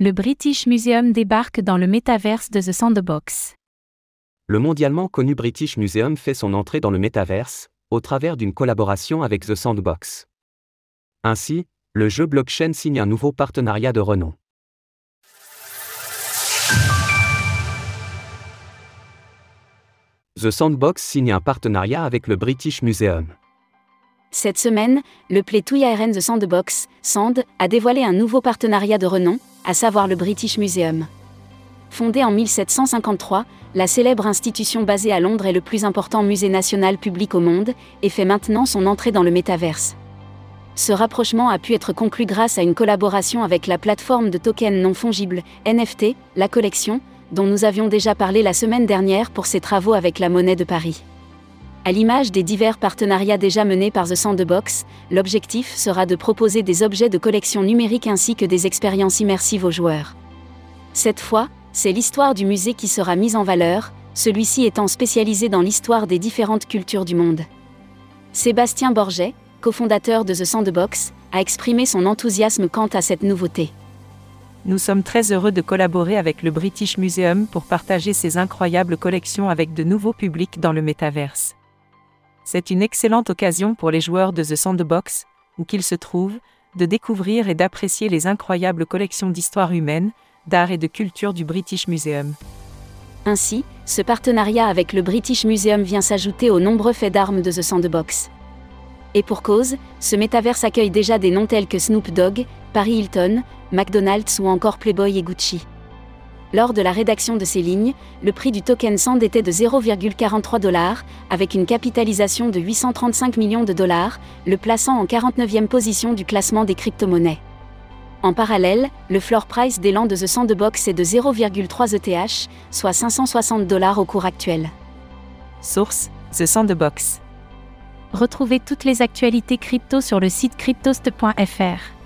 Le British Museum débarque dans le métaverse de The Sandbox. Le mondialement connu British Museum fait son entrée dans le métaverse, au travers d'une collaboration avec The Sandbox. Ainsi, le jeu blockchain signe un nouveau partenariat de renom. The Sandbox signe un partenariat avec le British Museum. Cette semaine, le Play to IRN The Sandbox, Sand, a dévoilé un nouveau partenariat de renom, à savoir le British Museum. Fondé en 1753, la célèbre institution basée à Londres est le plus important musée national public au monde, et fait maintenant son entrée dans le métaverse. Ce rapprochement a pu être conclu grâce à une collaboration avec la plateforme de tokens non fongibles, NFT, la collection, dont nous avions déjà parlé la semaine dernière pour ses travaux avec la monnaie de Paris. À l'image des divers partenariats déjà menés par The Sandbox, l'objectif sera de proposer des objets de collection numérique ainsi que des expériences immersives aux joueurs. Cette fois, c'est l'histoire du musée qui sera mise en valeur, celui-ci étant spécialisé dans l'histoire des différentes cultures du monde. Sébastien Borget, cofondateur de The Sandbox, a exprimé son enthousiasme quant à cette nouveauté. Nous sommes très heureux de collaborer avec le British Museum pour partager ces incroyables collections avec de nouveaux publics dans le métaverse. C'est une excellente occasion pour les joueurs de The Sandbox, où qu'ils se trouvent, de découvrir et d'apprécier les incroyables collections d'histoire humaine, d'art et de culture du British Museum. Ainsi, ce partenariat avec le British Museum vient s'ajouter aux nombreux faits d'armes de The Sandbox. Et pour cause, ce métaverse accueille déjà des noms tels que Snoop Dogg, Paris Hilton, McDonald's ou encore Playboy et Gucci. Lors de la rédaction de ces lignes, le prix du token SAND était de 0,43 dollars, avec une capitalisation de 835 millions de dollars, le plaçant en 49e position du classement des crypto-monnaies. En parallèle, le floor price d'élan de The Sandbox est de 0,3 ETH, soit 560 dollars au cours actuel. Source The Sandbox. Retrouvez toutes les actualités crypto sur le site cryptost.fr.